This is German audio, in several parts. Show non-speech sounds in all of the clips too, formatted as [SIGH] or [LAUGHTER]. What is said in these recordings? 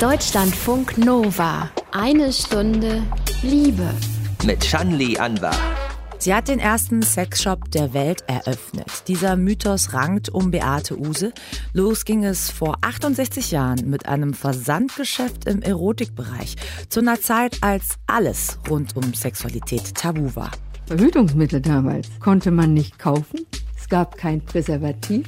Deutschlandfunk Nova. Eine Stunde Liebe. Mit Shanli Anwar. Sie hat den ersten Sexshop der Welt eröffnet. Dieser Mythos rankt um Beate Use. Los ging es vor 68 Jahren mit einem Versandgeschäft im Erotikbereich. Zu einer Zeit, als alles rund um Sexualität tabu war. Verhütungsmittel damals konnte man nicht kaufen. Es gab kein Präservativ.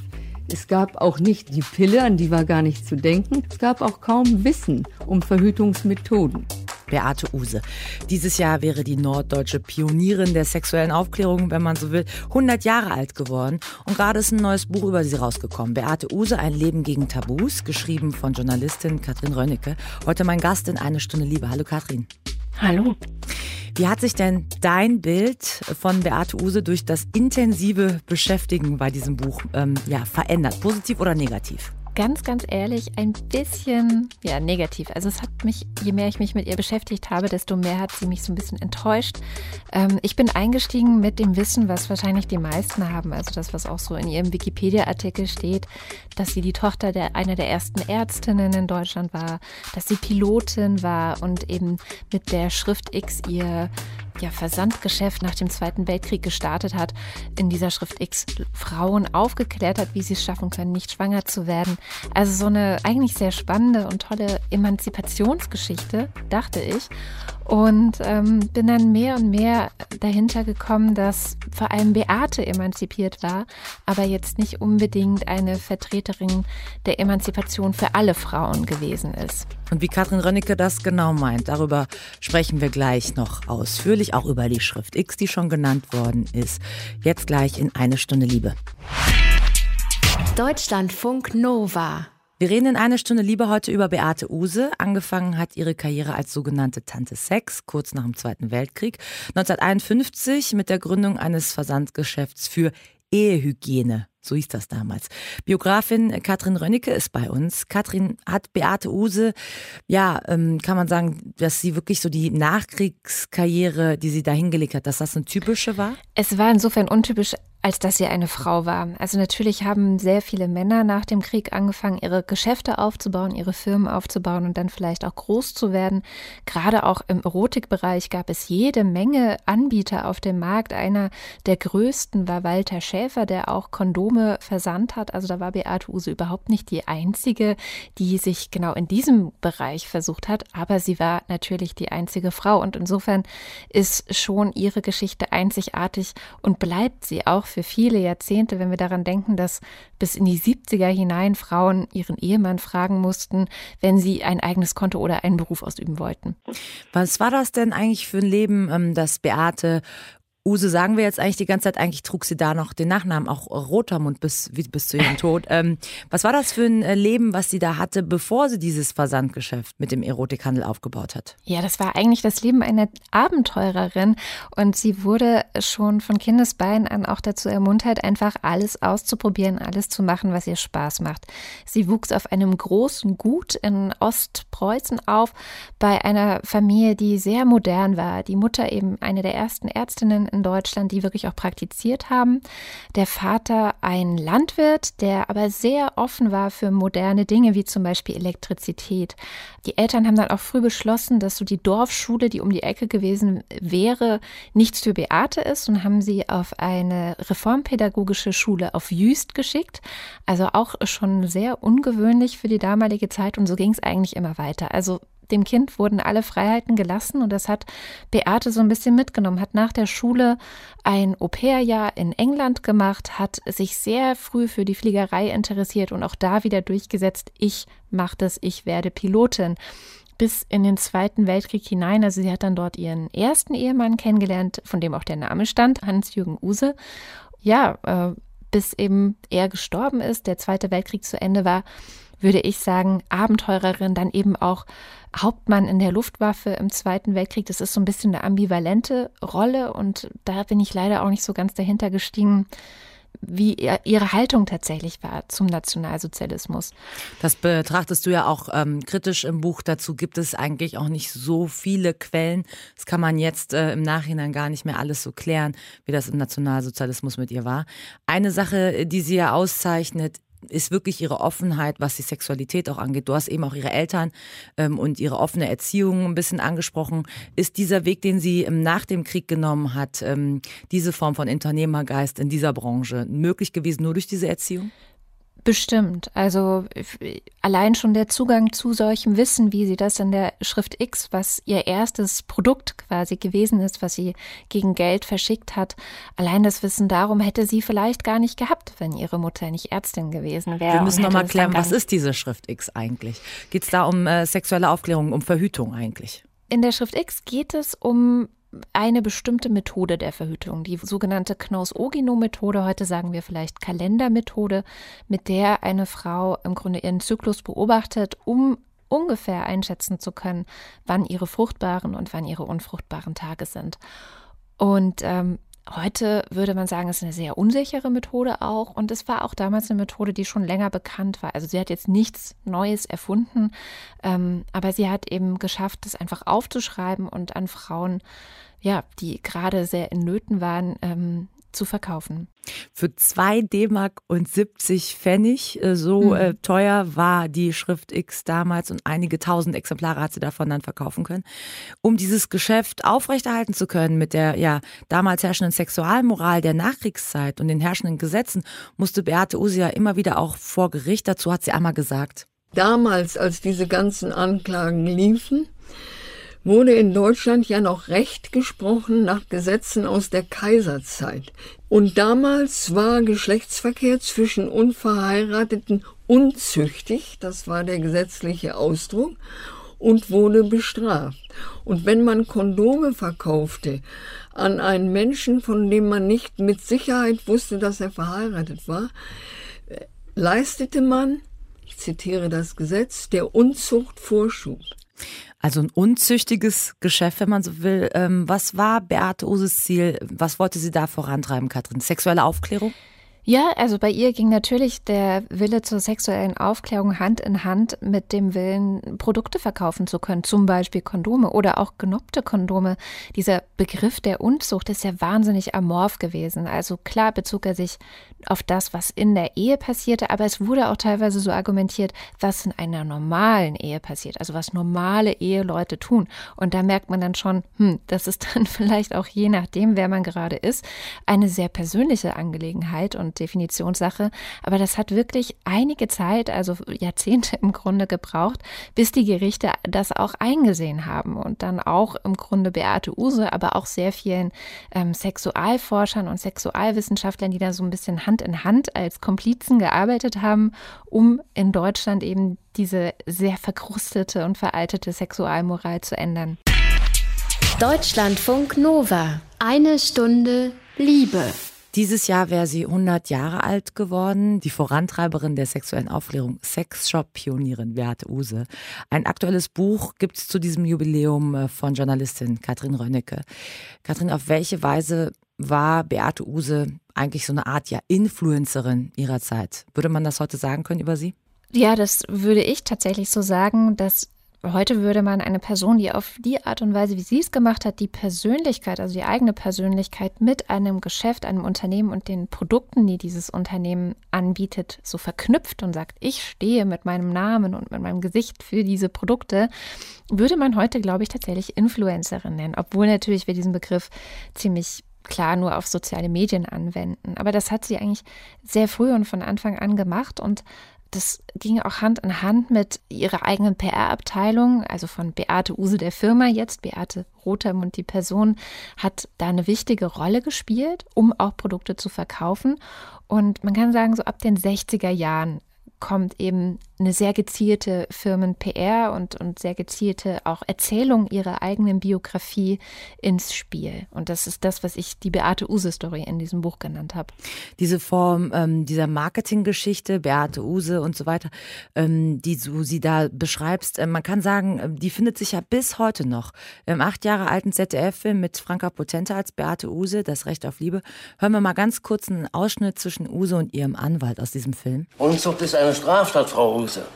Es gab auch nicht die Pille, an die war gar nicht zu denken. Es gab auch kaum Wissen um Verhütungsmethoden. Beate Use. Dieses Jahr wäre die norddeutsche Pionierin der sexuellen Aufklärung, wenn man so will, 100 Jahre alt geworden. Und gerade ist ein neues Buch über sie rausgekommen. Beate Use, ein Leben gegen Tabus, geschrieben von Journalistin Katrin Rönnecke. Heute mein Gast in eine Stunde Liebe. Hallo Katrin. Hallo. Wie hat sich denn dein Bild von Beate Use durch das intensive Beschäftigen bei diesem Buch ähm, ja, verändert? Positiv oder negativ? Ganz, ganz ehrlich ein bisschen ja, negativ. Also es hat mich, je mehr ich mich mit ihr beschäftigt habe, desto mehr hat sie mich so ein bisschen enttäuscht. Ähm, ich bin eingestiegen mit dem Wissen, was wahrscheinlich die meisten haben, also das, was auch so in ihrem Wikipedia-Artikel steht, dass sie die Tochter der einer der ersten Ärztinnen in Deutschland war, dass sie Pilotin war und eben mit der Schrift X ihr ja, Versandgeschäft nach dem Zweiten Weltkrieg gestartet hat, in dieser Schrift X Frauen aufgeklärt hat, wie sie es schaffen können, nicht schwanger zu werden. Also so eine eigentlich sehr spannende und tolle Emanzipationsgeschichte, dachte ich. Und ähm, bin dann mehr und mehr dahinter gekommen, dass vor allem Beate emanzipiert war, aber jetzt nicht unbedingt eine Vertreterin der Emanzipation für alle Frauen gewesen ist. Und wie Katrin Rönnecke das genau meint, darüber sprechen wir gleich noch ausführlich, auch über die Schrift X, die schon genannt worden ist. Jetzt gleich in eine Stunde Liebe. Deutschlandfunk Nova. Wir reden in einer Stunde Liebe heute über Beate Use. Angefangen hat ihre Karriere als sogenannte Tante Sex, kurz nach dem Zweiten Weltkrieg. 1951 mit der Gründung eines Versandgeschäfts für Ehehygiene. So hieß das damals. Biografin Katrin Rönnecke ist bei uns. Katrin hat Beate Use, ja, ähm, kann man sagen, dass sie wirklich so die Nachkriegskarriere, die sie da hingelegt hat, dass das eine typische war? Es war insofern untypisch, als dass sie eine Frau war. Also natürlich haben sehr viele Männer nach dem Krieg angefangen, ihre Geschäfte aufzubauen, ihre Firmen aufzubauen und dann vielleicht auch groß zu werden. Gerade auch im Erotikbereich gab es jede Menge Anbieter auf dem Markt. Einer der größten war Walter Schäfer, der auch Kondome versandt hat. Also da war Beate Use überhaupt nicht die einzige, die sich genau in diesem Bereich versucht hat. Aber sie war natürlich die einzige Frau und insofern ist schon ihre Geschichte einzigartig und bleibt sie auch für viele Jahrzehnte, wenn wir daran denken, dass bis in die 70er hinein Frauen ihren Ehemann fragen mussten, wenn sie ein eigenes Konto oder einen Beruf ausüben wollten. Was war das denn eigentlich für ein Leben, ähm, das Beate Use sagen wir jetzt eigentlich die ganze Zeit, eigentlich trug sie da noch den Nachnamen, auch Rotermund bis, bis zu ihrem Tod. Ähm, was war das für ein äh, Leben, was sie da hatte, bevor sie dieses Versandgeschäft mit dem Erotikhandel aufgebaut hat? Ja, das war eigentlich das Leben einer Abenteurerin und sie wurde schon von Kindesbeinen an auch dazu ermuntert, einfach alles auszuprobieren, alles zu machen, was ihr Spaß macht. Sie wuchs auf einem großen Gut in Ostpreußen auf, bei einer Familie, die sehr modern war. Die Mutter eben eine der ersten Ärztinnen in Deutschland, die wirklich auch praktiziert haben. Der Vater ein Landwirt, der aber sehr offen war für moderne Dinge, wie zum Beispiel Elektrizität. Die Eltern haben dann auch früh beschlossen, dass so die Dorfschule, die um die Ecke gewesen wäre, nichts für Beate ist und haben sie auf eine reformpädagogische Schule auf Jüst geschickt. Also auch schon sehr ungewöhnlich für die damalige Zeit und so ging es eigentlich immer weiter. Also dem Kind wurden alle Freiheiten gelassen und das hat Beate so ein bisschen mitgenommen, hat nach der Schule ein Au-pair-Jahr in England gemacht, hat sich sehr früh für die Fliegerei interessiert und auch da wieder durchgesetzt, ich mache das, ich werde Pilotin bis in den Zweiten Weltkrieg hinein. Also sie hat dann dort ihren ersten Ehemann kennengelernt, von dem auch der Name stand, Hans-Jürgen Use. Ja, äh, bis eben er gestorben ist, der Zweite Weltkrieg zu Ende war, würde ich sagen, Abenteurerin, dann eben auch Hauptmann in der Luftwaffe im Zweiten Weltkrieg. Das ist so ein bisschen eine ambivalente Rolle und da bin ich leider auch nicht so ganz dahinter gestiegen wie ihre Haltung tatsächlich war zum Nationalsozialismus. Das betrachtest du ja auch ähm, kritisch im Buch. Dazu gibt es eigentlich auch nicht so viele Quellen. Das kann man jetzt äh, im Nachhinein gar nicht mehr alles so klären, wie das im Nationalsozialismus mit ihr war. Eine Sache, die sie ja auszeichnet, ist wirklich ihre Offenheit, was die Sexualität auch angeht. Du hast eben auch ihre Eltern ähm, und ihre offene Erziehung ein bisschen angesprochen. Ist dieser Weg, den sie ähm, nach dem Krieg genommen hat, ähm, diese Form von Unternehmergeist in dieser Branche, möglich gewesen nur durch diese Erziehung? Bestimmt. Also allein schon der Zugang zu solchem Wissen, wie sie das in der Schrift X, was ihr erstes Produkt quasi gewesen ist, was sie gegen Geld verschickt hat, allein das Wissen darum hätte sie vielleicht gar nicht gehabt, wenn ihre Mutter nicht Ärztin gewesen wäre. Wir müssen nochmal klären, was ist diese Schrift X eigentlich? Geht es da um äh, sexuelle Aufklärung, um Verhütung eigentlich? In der Schrift X geht es um eine bestimmte Methode der Verhütung, die sogenannte Knaus-Ogino-Methode, heute sagen wir vielleicht Kalendermethode, mit der eine Frau im Grunde ihren Zyklus beobachtet, um ungefähr einschätzen zu können, wann ihre fruchtbaren und wann ihre unfruchtbaren Tage sind. Und ähm, Heute würde man sagen, es ist eine sehr unsichere Methode auch. Und es war auch damals eine Methode, die schon länger bekannt war. Also sie hat jetzt nichts Neues erfunden, ähm, aber sie hat eben geschafft, das einfach aufzuschreiben und an Frauen, ja, die gerade sehr in Nöten waren, ähm, zu verkaufen. Für 2 D-Mark und 70 Pfennig, äh, so mhm. äh, teuer war die Schrift X damals und einige tausend Exemplare hat sie davon dann verkaufen können. Um dieses Geschäft aufrechterhalten zu können mit der ja damals herrschenden Sexualmoral der Nachkriegszeit und den herrschenden Gesetzen, musste Beate Usia immer wieder auch vor Gericht. Dazu hat sie einmal gesagt. Damals, als diese ganzen Anklagen liefen, wurde in Deutschland ja noch Recht gesprochen nach Gesetzen aus der Kaiserzeit. Und damals war Geschlechtsverkehr zwischen Unverheirateten unzüchtig, das war der gesetzliche Ausdruck, und wurde bestraft. Und wenn man Kondome verkaufte an einen Menschen, von dem man nicht mit Sicherheit wusste, dass er verheiratet war, leistete man, ich zitiere das Gesetz, der Unzucht Vorschub. Also ein unzüchtiges Geschäft, wenn man so will. Ähm, was war Beate Uses Ziel? Was wollte sie da vorantreiben, Katrin? Sexuelle Aufklärung? Ja, also bei ihr ging natürlich der Wille zur sexuellen Aufklärung Hand in Hand mit dem Willen, Produkte verkaufen zu können, zum Beispiel Kondome oder auch genoppte Kondome. Dieser Begriff der Unzucht ist ja wahnsinnig amorph gewesen. Also klar bezog er sich auf das, was in der Ehe passierte, aber es wurde auch teilweise so argumentiert, was in einer normalen Ehe passiert, also was normale Eheleute tun. Und da merkt man dann schon, hm, das ist dann [LAUGHS] vielleicht auch je nachdem, wer man gerade ist, eine sehr persönliche Angelegenheit und Definitionssache. Aber das hat wirklich einige Zeit, also Jahrzehnte im Grunde gebraucht, bis die Gerichte das auch eingesehen haben und dann auch im Grunde Beate Use, aber auch sehr vielen ähm, Sexualforschern und Sexualwissenschaftlern, die da so ein bisschen Hand in Hand als Komplizen gearbeitet haben, um in Deutschland eben diese sehr verkrustete und veraltete Sexualmoral zu ändern. Deutschlandfunk Nova. Eine Stunde Liebe. Dieses Jahr wäre sie 100 Jahre alt geworden, die Vorantreiberin der sexuellen Aufklärung, Sexshop-Pionierin Beate Use. Ein aktuelles Buch gibt es zu diesem Jubiläum äh, von Journalistin Katrin Rönnecke. Katrin, auf welche Weise war Beate Use eigentlich so eine Art ja Influencerin ihrer Zeit? Würde man das heute sagen können über sie? Ja, das würde ich tatsächlich so sagen, dass Heute würde man eine Person, die auf die Art und Weise, wie sie es gemacht hat, die Persönlichkeit, also die eigene Persönlichkeit mit einem Geschäft, einem Unternehmen und den Produkten, die dieses Unternehmen anbietet, so verknüpft und sagt, ich stehe mit meinem Namen und mit meinem Gesicht für diese Produkte, würde man heute, glaube ich, tatsächlich Influencerin nennen, obwohl natürlich wir diesen Begriff ziemlich klar nur auf soziale Medien anwenden. Aber das hat sie eigentlich sehr früh und von Anfang an gemacht und das ging auch Hand in Hand mit ihrer eigenen PR-Abteilung, also von Beate Use der Firma jetzt. Beate Rotermund, die Person, hat da eine wichtige Rolle gespielt, um auch Produkte zu verkaufen. Und man kann sagen, so ab den 60er Jahren kommt eben eine sehr gezielte Firmen-PR und, und sehr gezielte auch Erzählung ihrer eigenen Biografie ins Spiel. Und das ist das, was ich die Beate Use-Story in diesem Buch genannt habe. Diese Form ähm, dieser Marketinggeschichte, Beate Use und so weiter, ähm, die du sie da beschreibst, äh, man kann sagen, äh, die findet sich ja bis heute noch. Im acht Jahre alten ZDF-Film mit Franka Potente als Beate Use, Das Recht auf Liebe. Hören wir mal ganz kurz einen Ausschnitt zwischen Use und ihrem Anwalt aus diesem Film. Unzucht ist eine Straftat, Frau Use. Buße.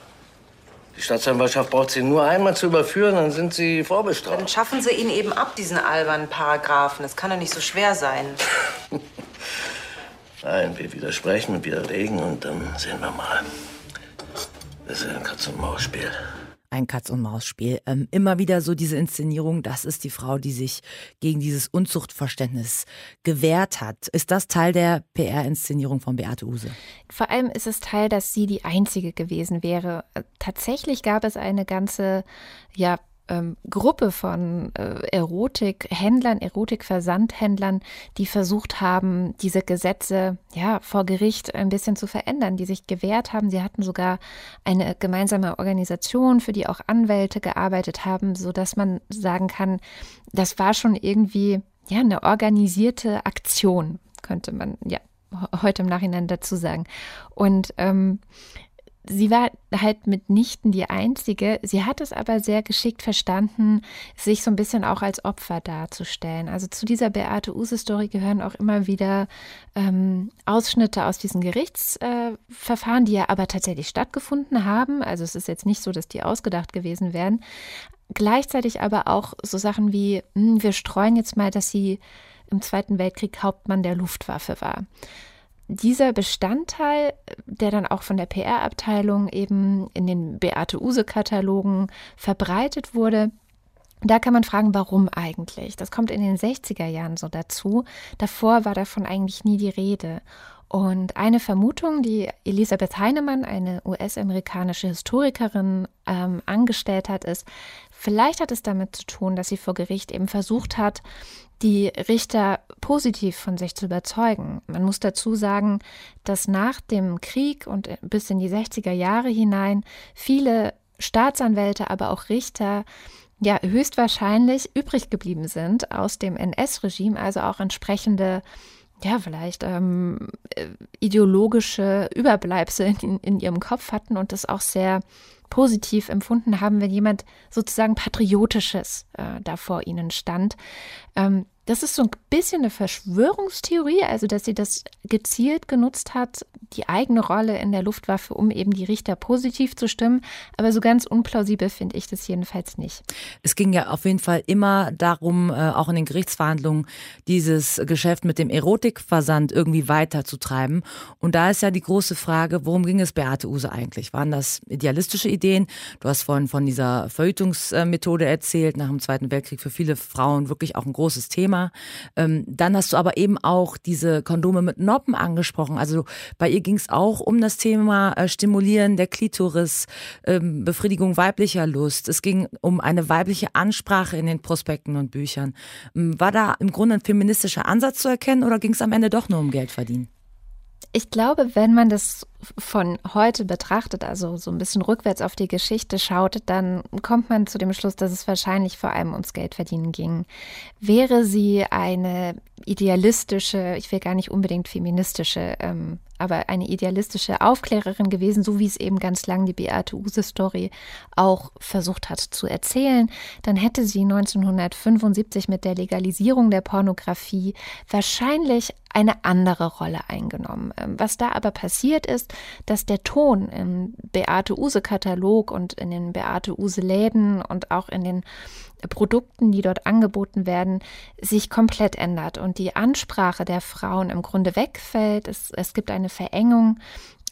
Die Staatsanwaltschaft braucht Sie nur einmal zu überführen, dann sind Sie vorbestraft. Dann schaffen Sie ihn eben ab, diesen albernen Paragraphen. Das kann doch nicht so schwer sein. [LAUGHS] Nein, wir widersprechen und widerlegen und dann sehen wir mal. Das ist ein Katz-und-Maus-Spiel ein Katz-und-Maus-Spiel. Ähm, immer wieder so diese Inszenierung, das ist die Frau, die sich gegen dieses Unzuchtverständnis gewehrt hat. Ist das Teil der PR-Inszenierung von Beate Use? Vor allem ist es Teil, dass sie die einzige gewesen wäre. Tatsächlich gab es eine ganze, ja, ähm, Gruppe von äh, Erotikhändlern, Erotikversandhändlern, die versucht haben, diese Gesetze ja vor Gericht ein bisschen zu verändern, die sich gewehrt haben. Sie hatten sogar eine gemeinsame Organisation, für die auch Anwälte gearbeitet haben, so dass man sagen kann, das war schon irgendwie ja eine organisierte Aktion, könnte man ja heute im Nachhinein dazu sagen. Und ähm, sie war halt mitnichten die Einzige. Sie hat es aber sehr geschickt verstanden, sich so ein bisschen auch als Opfer darzustellen. Also zu dieser Beate Use-Story gehören auch immer wieder ähm, Ausschnitte aus diesen Gerichtsverfahren, die ja aber tatsächlich stattgefunden haben. Also es ist jetzt nicht so, dass die ausgedacht gewesen wären. Gleichzeitig aber auch so Sachen wie, mh, hm, wir streuen jetzt mal, dass sie im Zweiten Weltkrieg Hauptmann der Luftwaffe war dieser Bestandteil, der dann auch von der PR-Abteilung eben in den Beate-Use-Katalogen verbreitet wurde, da kann man fragen, warum eigentlich? Das kommt in den 60er Jahren so dazu. Davor war davon eigentlich nie die Rede. Und eine Vermutung, die Elisabeth Heinemann, eine US-amerikanische Historikerin, ähm, angestellt hat, ist, vielleicht hat es damit zu tun, dass sie vor Gericht eben versucht hat, die Richter positiv von sich zu überzeugen. Man muss dazu sagen, dass nach dem Krieg und bis in die 60er Jahre hinein viele Staatsanwälte, aber auch Richter ja höchstwahrscheinlich übrig geblieben sind aus dem NS-Regime, also auch entsprechende ja, vielleicht ähm, äh, ideologische Überbleibsel in, in, ihrem Kopf hatten und das auch sehr positiv empfunden haben, wenn jemand sozusagen Patriotisches äh, da vor ihnen stand. Ähm, das ist so ein bisschen eine Verschwörungstheorie, also dass sie das gezielt genutzt hat, die eigene Rolle in der Luftwaffe, um eben die Richter positiv zu stimmen. Aber so ganz unplausibel finde ich das jedenfalls nicht. Es ging ja auf jeden Fall immer darum, äh, auch in den Gerichtsverhandlungen, dieses Geschäft mit dem Erotikversand irgendwie weiterzutreiben. Und da ist ja die große Frage, worum ging es Beate Use eigentlich? Waren das idealistische Ideen? Du hast vorhin von dieser Verhütungsmethode erzählt, nach dem Zweiten Weltkrieg für viele Frauen wirklich auch ein großes Thema. Ähm, dann hast du aber eben auch diese Kondome mit Noppen angesprochen. Also bei ihr ging es auch um das Thema äh, Stimulieren der Klitoris, ähm, Befriedigung weiblicher Lust. Es ging um eine weibliche Ansprache in den Prospekten und Büchern. Ähm, war da im Grunde ein feministischer Ansatz zu erkennen oder ging es am Ende doch nur um Geld verdienen? Ich glaube, wenn man das von heute betrachtet, also so ein bisschen rückwärts auf die Geschichte schaut, dann kommt man zu dem Schluss, dass es wahrscheinlich vor allem ums Geldverdienen ging. Wäre sie eine idealistische, ich will gar nicht unbedingt feministische, ähm, aber eine idealistische Aufklärerin gewesen, so wie es eben ganz lang die Beate Use-Story auch versucht hat zu erzählen, dann hätte sie 1975 mit der Legalisierung der Pornografie wahrscheinlich eine andere Rolle eingenommen. Ähm, was da aber passiert ist, dass der Ton im Beate Use Katalog und in den Beate Use Läden und auch in den Produkten, die dort angeboten werden, sich komplett ändert und die Ansprache der Frauen im Grunde wegfällt. Es, es gibt eine Verengung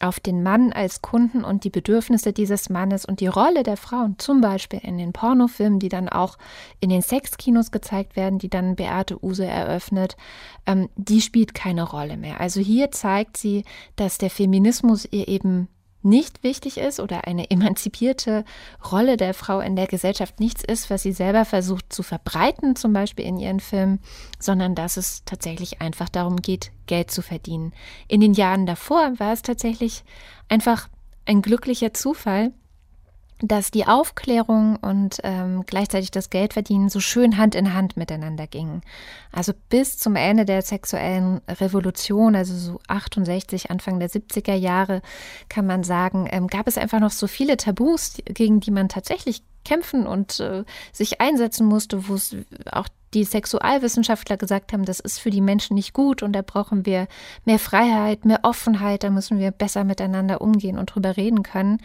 auf den Mann als Kunden und die Bedürfnisse dieses Mannes und die Rolle der Frauen, zum Beispiel in den Pornofilmen, die dann auch in den Sexkinos gezeigt werden, die dann Beate Use eröffnet, ähm, die spielt keine Rolle mehr. Also hier zeigt sie, dass der Feminismus ihr eben nicht wichtig ist oder eine emanzipierte Rolle der Frau in der Gesellschaft nichts ist, was sie selber versucht zu verbreiten, zum Beispiel in ihren Filmen, sondern dass es tatsächlich einfach darum geht, Geld zu verdienen. In den Jahren davor war es tatsächlich einfach ein glücklicher Zufall, dass die Aufklärung und ähm, gleichzeitig das Geldverdienen so schön Hand in Hand miteinander gingen. Also bis zum Ende der sexuellen Revolution, also so 68, Anfang der 70er Jahre, kann man sagen, ähm, gab es einfach noch so viele Tabus, gegen die man tatsächlich kämpfen und äh, sich einsetzen musste, wo es auch die Sexualwissenschaftler gesagt haben, das ist für die Menschen nicht gut und da brauchen wir mehr Freiheit, mehr Offenheit, da müssen wir besser miteinander umgehen und drüber reden können.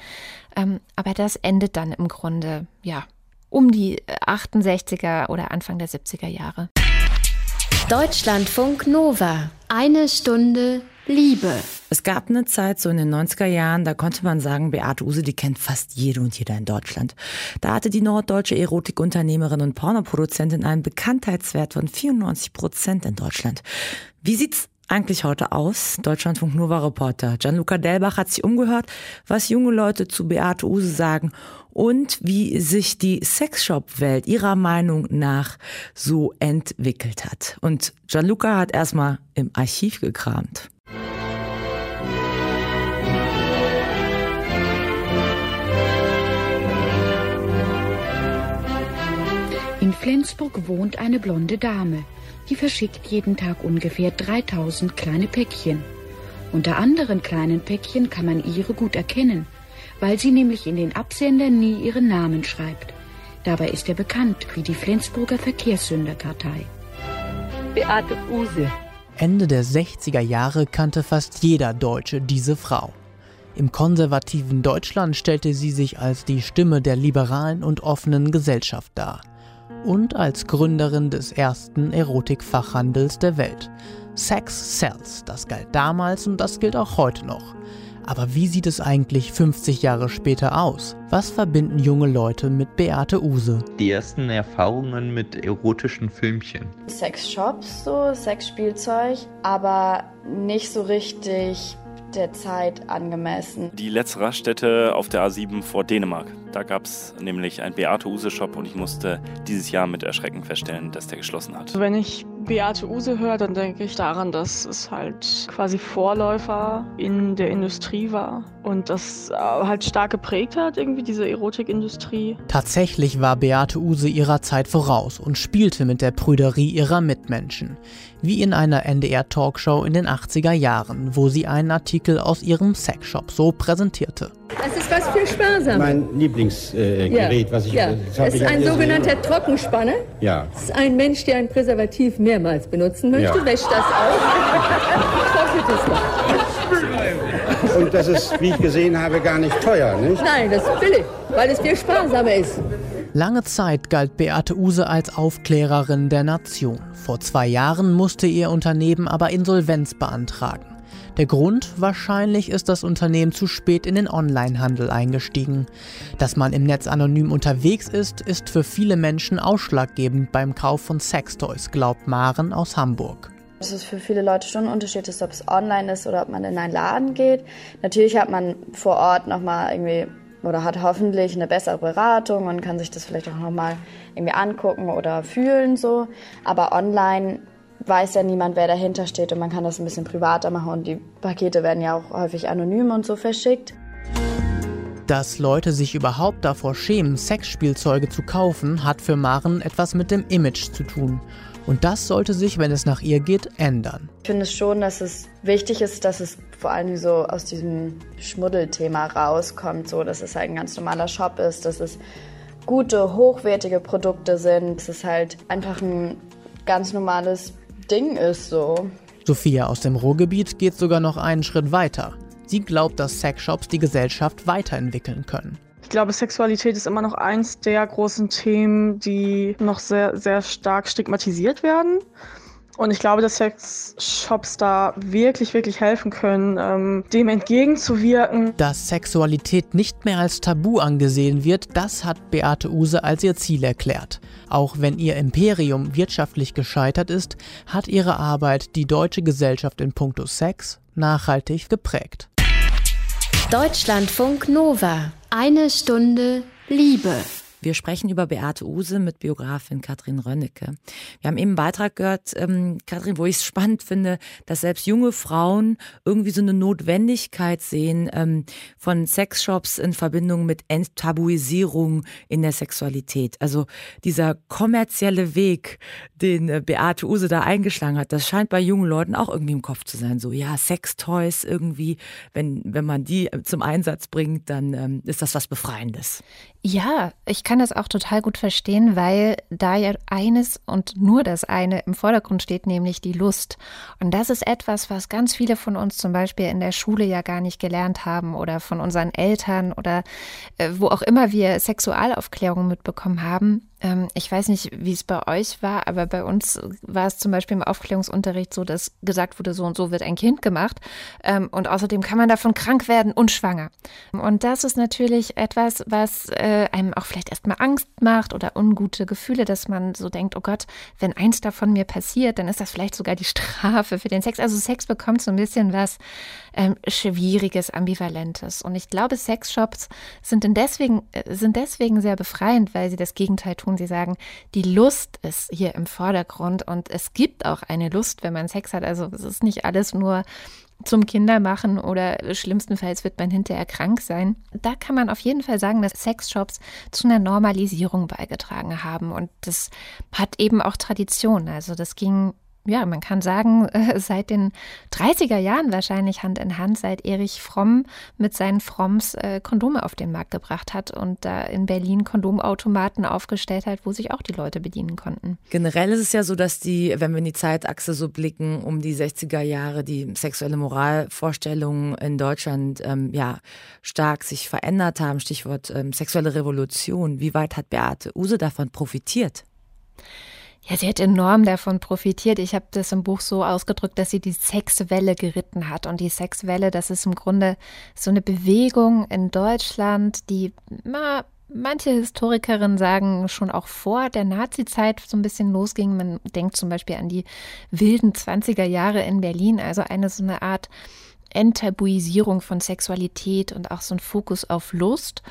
Ähm, aber das endet dann im Grunde, ja, um die 68er oder Anfang der 70er Jahre. Deutschlandfunk Nova. Eine Stunde Liebe. Es gab eine Zeit, so in den 90er Jahren, da konnte man sagen, Beate Use, die kennt fast jede und jeder in Deutschland. Da hatte die norddeutsche Erotikunternehmerin und Pornoproduzentin einen Bekanntheitswert von 94 Prozent in Deutschland. Wie sieht's eigentlich heute aus? Deutschlandfunk Nova Reporter Gianluca Delbach hat sich umgehört, was junge Leute zu Beate Use sagen und wie sich die Sexshop-Welt ihrer Meinung nach so entwickelt hat. Und Gianluca hat erstmal im Archiv gekramt. In Flensburg wohnt eine blonde Dame. Die verschickt jeden Tag ungefähr 3000 kleine Päckchen. Unter anderen kleinen Päckchen kann man ihre gut erkennen, weil sie nämlich in den Absendern nie ihren Namen schreibt. Dabei ist er bekannt wie die Flensburger Verkehrssünderkartei. Beate Use. Ende der 60er Jahre kannte fast jeder Deutsche diese Frau. Im konservativen Deutschland stellte sie sich als die Stimme der liberalen und offenen Gesellschaft dar und als Gründerin des ersten Erotikfachhandels der Welt. Sex Sells, das galt damals und das gilt auch heute noch. Aber wie sieht es eigentlich 50 Jahre später aus? Was verbinden junge Leute mit Beate Use? Die ersten Erfahrungen mit erotischen Filmchen. Sexshops, so Sexspielzeug, aber nicht so richtig der Zeit angemessen. Die letzte Raststätte auf der A7 vor Dänemark. Da gab es nämlich einen Beate Use Shop und ich musste dieses Jahr mit Erschrecken feststellen, dass der geschlossen hat. Wenn ich Beate Use höre, dann denke ich daran, dass es halt quasi Vorläufer in der Industrie war und das äh, halt stark geprägt hat, irgendwie diese Erotikindustrie. Tatsächlich war Beate Use ihrer Zeit voraus und spielte mit der Prüderie ihrer Mitmenschen. Wie in einer NDR-Talkshow in den 80er Jahren, wo sie einen Artikel aus ihrem Sexshop so präsentierte. Das ist was für Sparsam. Mein Lieblingsgerät, äh, ja. was ich. Ja. Das ist ein sogenannter gesehen. Trockenspanner. Ja. Das ist ein Mensch, der ein Präservativ mehrmals benutzen möchte, ja. wäscht das aus, [LAUGHS] trocknet es dann. Und das ist, wie ich gesehen habe, gar nicht teuer, nicht? Nein, das ist billig, weil es viel sparsamer ist. Lange Zeit galt Beate Use als Aufklärerin der Nation. Vor zwei Jahren musste ihr Unternehmen aber Insolvenz beantragen. Der Grund wahrscheinlich ist das Unternehmen zu spät in den Onlinehandel eingestiegen. Dass man im Netz anonym unterwegs ist, ist für viele Menschen ausschlaggebend beim Kauf von Sextoys, glaubt Maren aus Hamburg. Es ist für viele Leute schon ein Unterschied, ob es online ist oder ob man in einen Laden geht. Natürlich hat man vor Ort nochmal irgendwie oder hat hoffentlich eine bessere Beratung und kann sich das vielleicht auch nochmal irgendwie angucken oder fühlen so. Aber online weiß ja niemand, wer dahinter steht und man kann das ein bisschen privater machen und die Pakete werden ja auch häufig anonym und so verschickt. Dass Leute sich überhaupt davor schämen, Sexspielzeuge zu kaufen, hat für Maren etwas mit dem Image zu tun. Und das sollte sich, wenn es nach ihr geht, ändern. Ich finde schon, dass es wichtig ist, dass es vor allem so aus diesem Schmuddelthema rauskommt, so dass es halt ein ganz normaler Shop ist, dass es gute, hochwertige Produkte sind, dass es halt einfach ein ganz normales Ding ist so. Sophia aus dem Ruhrgebiet geht sogar noch einen Schritt weiter. Sie glaubt, dass Sexshops die Gesellschaft weiterentwickeln können. Ich glaube, Sexualität ist immer noch eins der großen Themen, die noch sehr, sehr stark stigmatisiert werden. Und ich glaube, dass Sexshops da wirklich, wirklich helfen können, ähm, dem entgegenzuwirken. Dass Sexualität nicht mehr als Tabu angesehen wird, das hat Beate Use als ihr Ziel erklärt. Auch wenn ihr Imperium wirtschaftlich gescheitert ist, hat ihre Arbeit die deutsche Gesellschaft in puncto Sex nachhaltig geprägt. Deutschlandfunk Nova. Eine Stunde Liebe. Wir sprechen über Beate Use mit Biografin Katrin Rönnecke. Wir haben eben einen Beitrag gehört, ähm, Katrin, wo ich es spannend finde, dass selbst junge Frauen irgendwie so eine Notwendigkeit sehen ähm, von Sexshops in Verbindung mit Enttabuisierung in der Sexualität. Also dieser kommerzielle Weg, den äh, Beate Use da eingeschlagen hat, das scheint bei jungen Leuten auch irgendwie im Kopf zu sein. So, ja, Sextoys irgendwie, wenn, wenn man die zum Einsatz bringt, dann ähm, ist das was Befreiendes. Ja, ich kann das auch total gut verstehen, weil da ja eines und nur das eine im Vordergrund steht, nämlich die Lust. Und das ist etwas, was ganz viele von uns zum Beispiel in der Schule ja gar nicht gelernt haben oder von unseren Eltern oder äh, wo auch immer wir Sexualaufklärung mitbekommen haben. Ähm, ich weiß nicht, wie es bei euch war, aber bei uns war es zum Beispiel im Aufklärungsunterricht so, dass gesagt wurde, so und so wird ein Kind gemacht. Ähm, und außerdem kann man davon krank werden und schwanger. Und das ist natürlich etwas, was äh, einem auch vielleicht erstmal Angst macht oder ungute Gefühle, dass man so denkt, oh Gott, wenn eins davon mir passiert, dann ist das vielleicht sogar die Strafe für den Sex. Also Sex bekommt so ein bisschen was ähm, Schwieriges, Ambivalentes. Und ich glaube, Sexshops sind deswegen, äh, sind deswegen sehr befreiend, weil sie das Gegenteil tun tun. Sie sagen, die Lust ist hier im Vordergrund und es gibt auch eine Lust, wenn man Sex hat. Also es ist nicht alles nur zum Kindermachen oder schlimmstenfalls wird man hinterher krank sein. Da kann man auf jeden Fall sagen, dass Sexshops zu einer Normalisierung beigetragen haben und das hat eben auch Tradition. Also das ging ja, man kann sagen, [LAUGHS] seit den 30er Jahren wahrscheinlich Hand in Hand, seit Erich Fromm mit seinen Fromms äh, Kondome auf den Markt gebracht hat und da in Berlin Kondomautomaten aufgestellt hat, wo sich auch die Leute bedienen konnten. Generell ist es ja so, dass die, wenn wir in die Zeitachse so blicken, um die 60er Jahre, die sexuelle Moralvorstellungen in Deutschland ähm, ja stark sich verändert haben. Stichwort ähm, sexuelle Revolution. Wie weit hat Beate Use davon profitiert? Ja, sie hat enorm davon profitiert. Ich habe das im Buch so ausgedrückt, dass sie die Sexwelle geritten hat. Und die Sexwelle, das ist im Grunde so eine Bewegung in Deutschland, die na, manche Historikerinnen sagen schon auch vor der Nazizeit so ein bisschen losging. Man denkt zum Beispiel an die wilden 20er Jahre in Berlin, also eine so eine Art Enttabuisierung von Sexualität und auch so ein Fokus auf Lust.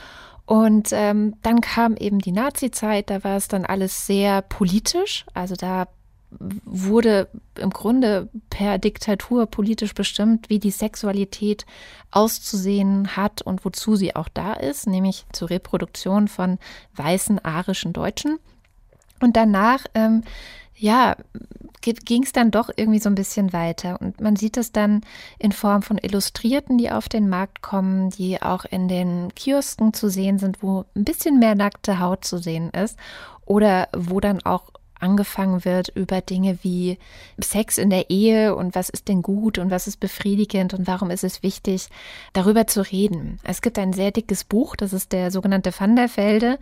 Und ähm, dann kam eben die Nazi-Zeit, da war es dann alles sehr politisch. Also da wurde im Grunde per Diktatur politisch bestimmt, wie die Sexualität auszusehen hat und wozu sie auch da ist, nämlich zur Reproduktion von weißen arischen Deutschen. Und danach ähm, ja, ging es dann doch irgendwie so ein bisschen weiter. Und man sieht es dann in Form von Illustrierten, die auf den Markt kommen, die auch in den Kiosken zu sehen sind, wo ein bisschen mehr nackte Haut zu sehen ist. Oder wo dann auch angefangen wird über Dinge wie Sex in der Ehe und was ist denn gut und was ist befriedigend und warum ist es wichtig, darüber zu reden. Es gibt ein sehr dickes Buch, das ist der sogenannte Van der Velde,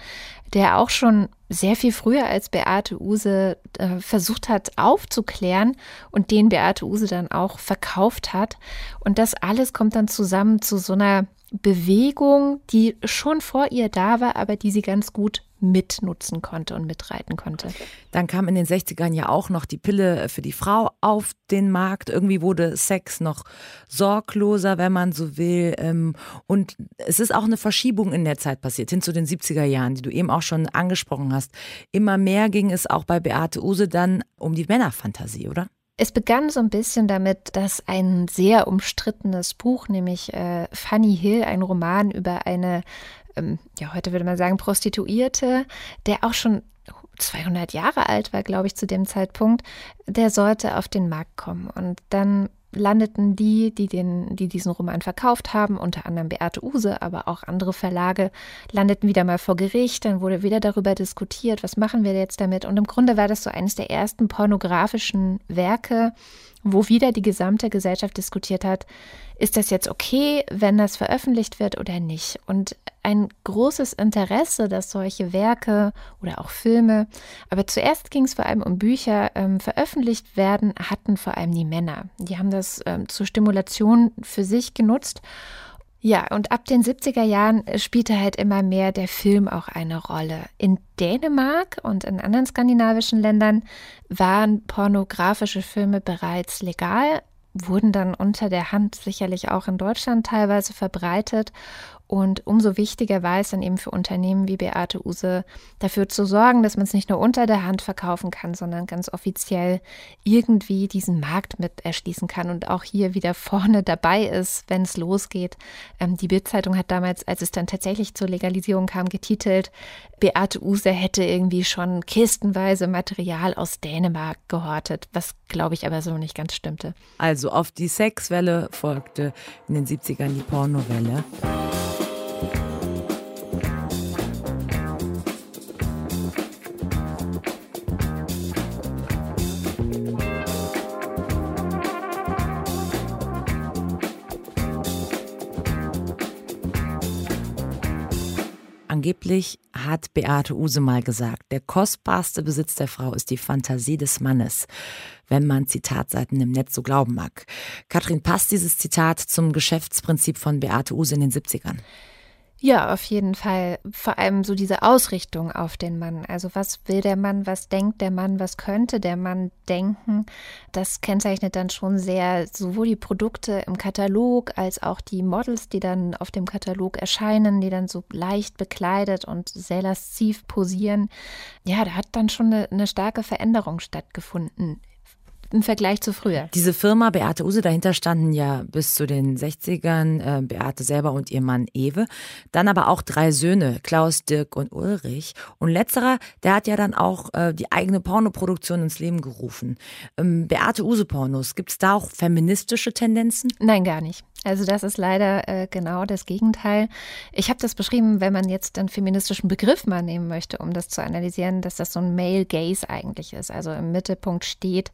der auch schon sehr viel früher als Beate Use äh, versucht hat aufzuklären und den Beate Use dann auch verkauft hat. Und das alles kommt dann zusammen zu so einer Bewegung, die schon vor ihr da war, aber die sie ganz gut mitnutzen konnte und mitreiten konnte. Dann kam in den 60ern ja auch noch die Pille für die Frau auf den Markt. Irgendwie wurde Sex noch sorgloser, wenn man so will. Ähm, und es ist auch eine Verschiebung in der Zeit passiert, hin zu den 70er Jahren, die du eben auch schon angesprochen hast. Immer mehr ging es auch bei Beate Use dann um die Männerfantasie, oder? Es begann so ein bisschen damit, dass ein sehr umstrittenes Buch, nämlich äh, Fanny Hill, ein Roman über eine, ähm, ja, heute würde man sagen, Prostituierte, der auch schon 200 Jahre alt war, glaube ich, zu dem Zeitpunkt, der sollte auf den Markt kommen. Und dann landeten die, die, den, die diesen Roman verkauft haben, unter anderem Beate Use, aber auch andere Verlage, landeten wieder mal vor Gericht. Dann wurde wieder darüber diskutiert, was machen wir jetzt damit. Und im Grunde war das so eines der ersten pornografischen Werke, wo wieder die gesamte Gesellschaft diskutiert hat, ist das jetzt okay, wenn das veröffentlicht wird oder nicht? Und ein großes Interesse, dass solche Werke oder auch Filme, aber zuerst ging es vor allem um Bücher, ähm, veröffentlicht werden, hatten vor allem die Männer. Die haben das ähm, zur Stimulation für sich genutzt. Ja, und ab den 70er Jahren spielte halt immer mehr der Film auch eine Rolle. In Dänemark und in anderen skandinavischen Ländern waren pornografische Filme bereits legal, wurden dann unter der Hand sicherlich auch in Deutschland teilweise verbreitet und umso wichtiger war es dann eben für Unternehmen wie Beate Use, dafür zu sorgen, dass man es nicht nur unter der Hand verkaufen kann, sondern ganz offiziell irgendwie diesen Markt mit erschließen kann und auch hier wieder vorne dabei ist, wenn es losgeht. Ähm, die Bildzeitung hat damals, als es dann tatsächlich zur Legalisierung kam, getitelt, Beate Use hätte irgendwie schon kistenweise Material aus Dänemark gehortet, was glaube ich aber so nicht ganz stimmte. Also auf die Sexwelle folgte in den 70ern die Pornowelle. Angeblich hat Beate Use mal gesagt, der kostbarste Besitz der Frau ist die Fantasie des Mannes, wenn man Zitatseiten im Netz so glauben mag. Katrin, passt dieses Zitat zum Geschäftsprinzip von Beate Use in den 70ern? Ja, auf jeden Fall. Vor allem so diese Ausrichtung auf den Mann. Also was will der Mann, was denkt der Mann, was könnte der Mann denken? Das kennzeichnet dann schon sehr sowohl die Produkte im Katalog als auch die Models, die dann auf dem Katalog erscheinen, die dann so leicht bekleidet und sehr lasziv posieren. Ja, da hat dann schon eine, eine starke Veränderung stattgefunden im Vergleich zu früher. Diese Firma Beate Use, dahinter standen ja bis zu den 60ern äh, Beate selber und ihr Mann Ewe. Dann aber auch drei Söhne, Klaus, Dirk und Ulrich. Und letzterer, der hat ja dann auch äh, die eigene Pornoproduktion ins Leben gerufen. Ähm, Beate Use Pornos, gibt es da auch feministische Tendenzen? Nein, gar nicht. Also das ist leider äh, genau das Gegenteil. Ich habe das beschrieben, wenn man jetzt einen feministischen Begriff mal nehmen möchte, um das zu analysieren, dass das so ein Male Gaze eigentlich ist. Also im Mittelpunkt steht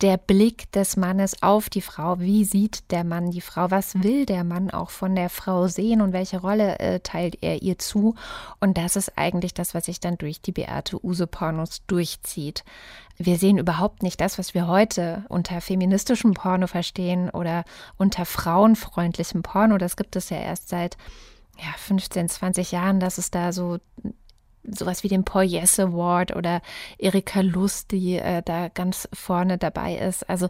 der Blick des Mannes auf die Frau. Wie sieht der Mann die Frau? Was will der Mann auch von der Frau sehen und welche Rolle äh, teilt er ihr zu? Und das ist eigentlich das, was sich dann durch die Beate Use Pornos durchzieht. Wir sehen überhaupt nicht das, was wir heute unter feministischem Porno verstehen oder unter frauenfreundlichem Porno. Das gibt es ja erst seit ja, 15, 20 Jahren, dass es da so sowas wie den Paul Yes Award oder Erika Lust, die äh, da ganz vorne dabei ist. Also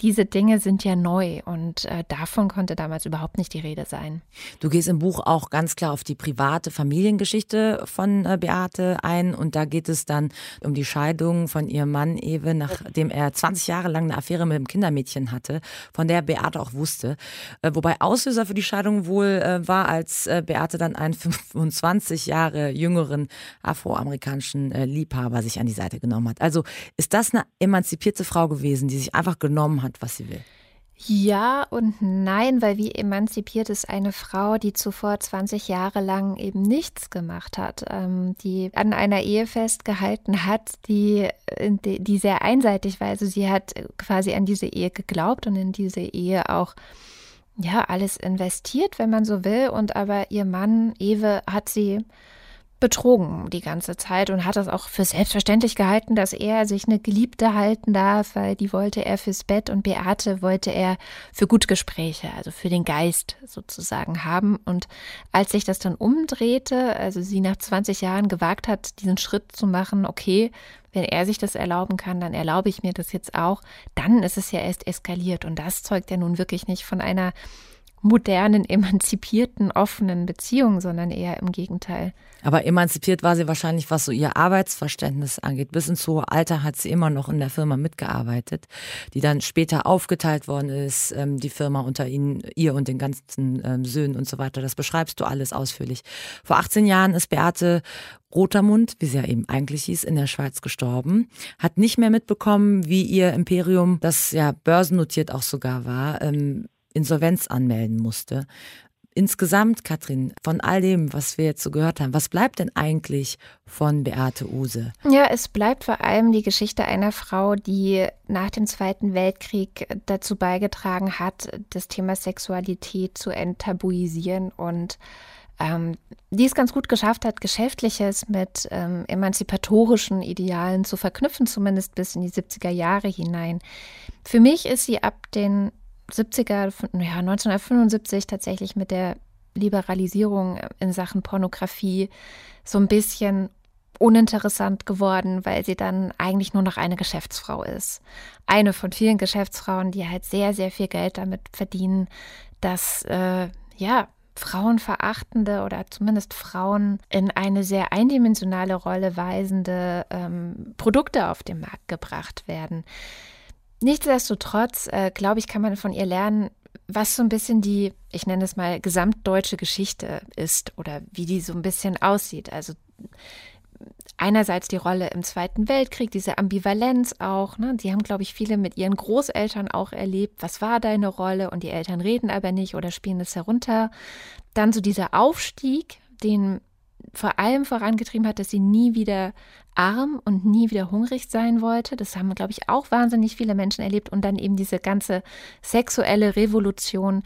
diese Dinge sind ja neu und äh, davon konnte damals überhaupt nicht die Rede sein. Du gehst im Buch auch ganz klar auf die private Familiengeschichte von äh, Beate ein und da geht es dann um die Scheidung von ihrem Mann Ewe, nachdem er 20 Jahre lang eine Affäre mit einem Kindermädchen hatte, von der Beate auch wusste. Äh, wobei Auslöser für die Scheidung wohl äh, war, als äh, Beate dann einen 25 Jahre jüngeren afroamerikanischen äh, Liebhaber sich an die Seite genommen hat. Also ist das eine emanzipierte Frau gewesen, die sich einfach genommen hat, was sie will? Ja und nein, weil wie emanzipiert ist eine Frau, die zuvor 20 Jahre lang eben nichts gemacht hat, ähm, die an einer Ehe festgehalten hat, die, äh, die sehr einseitig war. Also sie hat quasi an diese Ehe geglaubt und in diese Ehe auch ja alles investiert, wenn man so will. Und aber ihr Mann Ewe hat sie betrogen die ganze Zeit und hat das auch für selbstverständlich gehalten, dass er sich eine Geliebte halten darf, weil die wollte er fürs Bett und Beate wollte er für Gutgespräche, also für den Geist sozusagen haben. Und als sich das dann umdrehte, also sie nach 20 Jahren gewagt hat, diesen Schritt zu machen, okay, wenn er sich das erlauben kann, dann erlaube ich mir das jetzt auch, dann ist es ja erst eskaliert. Und das zeugt ja nun wirklich nicht von einer modernen, emanzipierten, offenen Beziehung, sondern eher im Gegenteil. Aber emanzipiert war sie wahrscheinlich, was so ihr Arbeitsverständnis angeht. Bis ins hohe Alter hat sie immer noch in der Firma mitgearbeitet, die dann später aufgeteilt worden ist, ähm, die Firma unter ihnen, ihr und den ganzen ähm, Söhnen und so weiter. Das beschreibst du alles ausführlich. Vor 18 Jahren ist Beate Rotermund, wie sie ja eben eigentlich hieß, in der Schweiz gestorben, hat nicht mehr mitbekommen, wie ihr Imperium, das ja börsennotiert auch sogar war, ähm, Insolvenz anmelden musste. Insgesamt, Katrin, von all dem, was wir jetzt so gehört haben, was bleibt denn eigentlich von Beate Use? Ja, es bleibt vor allem die Geschichte einer Frau, die nach dem Zweiten Weltkrieg dazu beigetragen hat, das Thema Sexualität zu enttabuisieren und ähm, die es ganz gut geschafft hat, Geschäftliches mit ähm, emanzipatorischen Idealen zu verknüpfen, zumindest bis in die 70er Jahre hinein. Für mich ist sie ab den 70er, ja, 1975 tatsächlich mit der Liberalisierung in Sachen Pornografie so ein bisschen uninteressant geworden, weil sie dann eigentlich nur noch eine Geschäftsfrau ist. Eine von vielen Geschäftsfrauen, die halt sehr, sehr viel Geld damit verdienen, dass, äh, ja, frauenverachtende oder zumindest Frauen in eine sehr eindimensionale Rolle weisende ähm, Produkte auf den Markt gebracht werden. Nichtsdestotrotz, äh, glaube ich, kann man von ihr lernen, was so ein bisschen die, ich nenne es mal, gesamtdeutsche Geschichte ist oder wie die so ein bisschen aussieht. Also einerseits die Rolle im Zweiten Weltkrieg, diese Ambivalenz auch. Ne? Die haben, glaube ich, viele mit ihren Großeltern auch erlebt. Was war deine Rolle? Und die Eltern reden aber nicht oder spielen es herunter. Dann so dieser Aufstieg, den vor allem vorangetrieben hat, dass sie nie wieder arm und nie wieder hungrig sein wollte. Das haben, glaube ich, auch wahnsinnig viele Menschen erlebt. Und dann eben diese ganze sexuelle Revolution,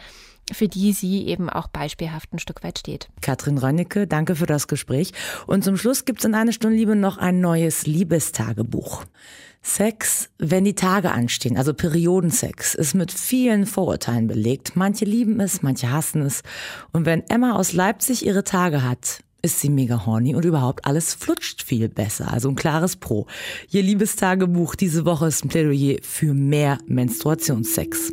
für die sie eben auch beispielhaft ein Stück weit steht. Katrin Rönnecke, danke für das Gespräch. Und zum Schluss gibt es in einer Stunde Liebe noch ein neues Liebestagebuch. Sex, wenn die Tage anstehen, also Periodensex, ist mit vielen Vorurteilen belegt. Manche lieben es, manche hassen es. Und wenn Emma aus Leipzig ihre Tage hat, ist sie mega horny und überhaupt alles flutscht viel besser. Also ein klares Pro. Ihr Liebestagebuch diese Woche ist ein Plädoyer für mehr Menstruationssex.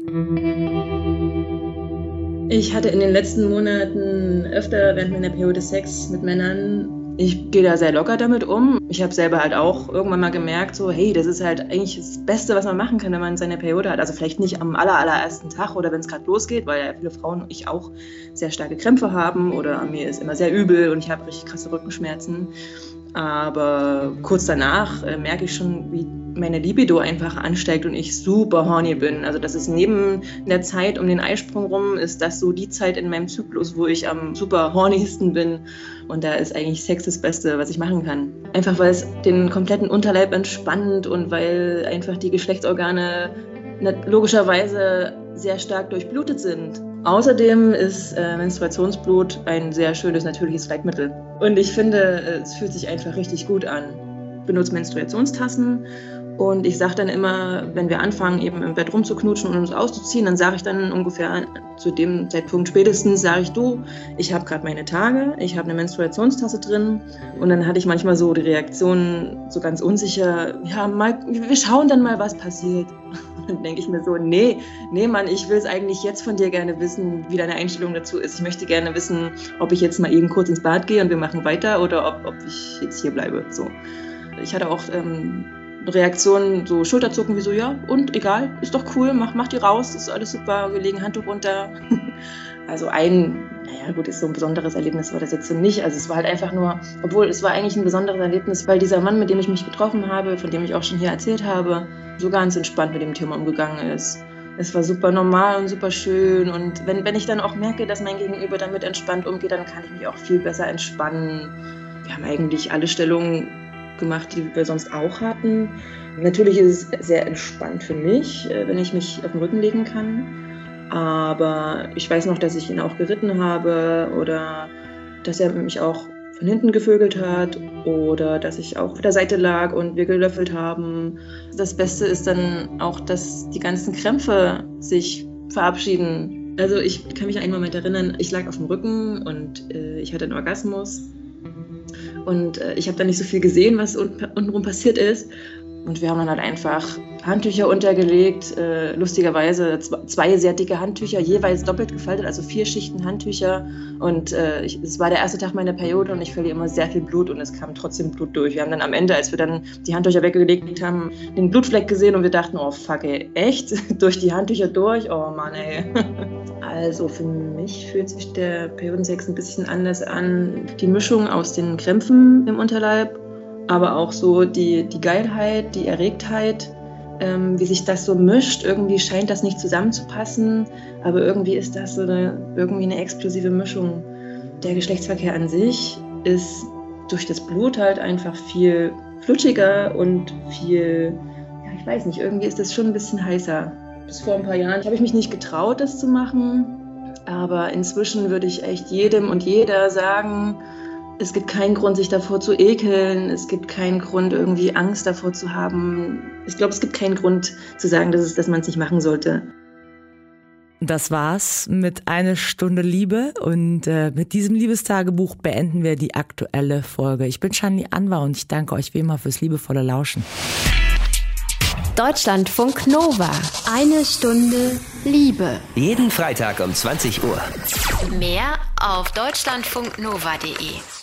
Ich hatte in den letzten Monaten öfter während meiner Periode Sex mit Männern. Ich gehe da sehr locker damit um. Ich habe selber halt auch irgendwann mal gemerkt, so, hey, das ist halt eigentlich das Beste, was man machen kann, wenn man seine Periode hat. Also vielleicht nicht am aller, allerersten Tag oder wenn es gerade losgeht, weil ja viele Frauen und ich auch sehr starke Krämpfe haben oder mir ist immer sehr übel und ich habe richtig krasse Rückenschmerzen. Aber kurz danach äh, merke ich schon, wie meine Libido einfach ansteigt und ich super horny bin. Also das ist neben der Zeit um den Eisprung rum, ist das so die Zeit in meinem Zyklus, wo ich am super hornysten bin. Und da ist eigentlich Sex das Beste, was ich machen kann. Einfach weil es den kompletten Unterleib entspannt und weil einfach die Geschlechtsorgane logischerweise sehr stark durchblutet sind. Außerdem ist äh, Menstruationsblut ein sehr schönes natürliches Leitmittel. Und ich finde, es fühlt sich einfach richtig gut an. Ich benutze Menstruationstassen und ich sage dann immer, wenn wir anfangen, eben im Bett rumzuknutschen und uns auszuziehen, dann sage ich dann ungefähr zu dem Zeitpunkt spätestens, sage ich, du, ich habe gerade meine Tage, ich habe eine Menstruationstasse drin. Und dann hatte ich manchmal so die Reaktion, so ganz unsicher, ja, mal, wir schauen dann mal, was passiert. Und [LAUGHS] dann denke ich mir so, nee, nee, Mann, ich will es eigentlich jetzt von dir gerne wissen, wie deine Einstellung dazu ist. Ich möchte gerne wissen, ob ich jetzt mal eben kurz ins Bad gehe und wir machen weiter oder ob, ob ich jetzt hier bleibe. So. Ich hatte auch ähm, Reaktionen, so Schulterzucken wie so, ja, und egal, ist doch cool, mach, mach die raus, ist alles super, wir legen Handtuch runter. [LAUGHS] also ein, naja, gut, ist so ein besonderes Erlebnis war das jetzt nicht. Also es war halt einfach nur, obwohl es war eigentlich ein besonderes Erlebnis, weil dieser Mann, mit dem ich mich getroffen habe, von dem ich auch schon hier erzählt habe, so ganz entspannt mit dem Thema umgegangen ist. Es war super normal und super schön. Und wenn, wenn ich dann auch merke, dass mein Gegenüber damit entspannt umgeht, dann kann ich mich auch viel besser entspannen. Wir haben eigentlich alle Stellungen gemacht, die wir sonst auch hatten. Natürlich ist es sehr entspannt für mich, äh, wenn ich mich auf den Rücken legen kann. Aber ich weiß noch, dass ich ihn auch geritten habe oder dass er mich auch von hinten gevögelt hat oder dass ich auch auf der Seite lag und wir gelöffelt haben. Das Beste ist dann auch, dass die ganzen Krämpfe sich verabschieden. Also ich kann mich an einen Moment erinnern, ich lag auf dem Rücken und äh, ich hatte einen Orgasmus und äh, ich habe da nicht so viel gesehen, was untenrum passiert ist. Und wir haben dann halt einfach Handtücher untergelegt, äh, lustigerweise zwei sehr dicke Handtücher, jeweils doppelt gefaltet, also vier Schichten Handtücher. Und äh, ich, es war der erste Tag meiner Periode und ich verliere immer sehr viel Blut und es kam trotzdem Blut durch. Wir haben dann am Ende, als wir dann die Handtücher weggelegt haben, den Blutfleck gesehen und wir dachten, oh fuck ey, echt? [LAUGHS] durch die Handtücher durch? Oh Mann ey. [LAUGHS] also für mich fühlt sich der Periodensex ein bisschen anders an. Die Mischung aus den Krämpfen im Unterleib aber auch so die, die Geilheit, die Erregtheit, ähm, wie sich das so mischt. Irgendwie scheint das nicht zusammenzupassen, aber irgendwie ist das so eine, irgendwie eine explosive Mischung. Der Geschlechtsverkehr an sich ist durch das Blut halt einfach viel flutschiger und viel, ja, ich weiß nicht, irgendwie ist das schon ein bisschen heißer. Bis vor ein paar Jahren habe ich mich nicht getraut, das zu machen, aber inzwischen würde ich echt jedem und jeder sagen, es gibt keinen Grund, sich davor zu ekeln. Es gibt keinen Grund, irgendwie Angst davor zu haben. Ich glaube, es gibt keinen Grund zu sagen, dass, es, dass man es nicht machen sollte. Das war's mit einer Stunde Liebe und äh, mit diesem Liebestagebuch beenden wir die aktuelle Folge. Ich bin Shani Anwar und ich danke euch wie immer fürs liebevolle Lauschen. Deutschlandfunk Nova. Eine Stunde Liebe. Jeden Freitag um 20 Uhr. Mehr auf deutschlandfunknova.de.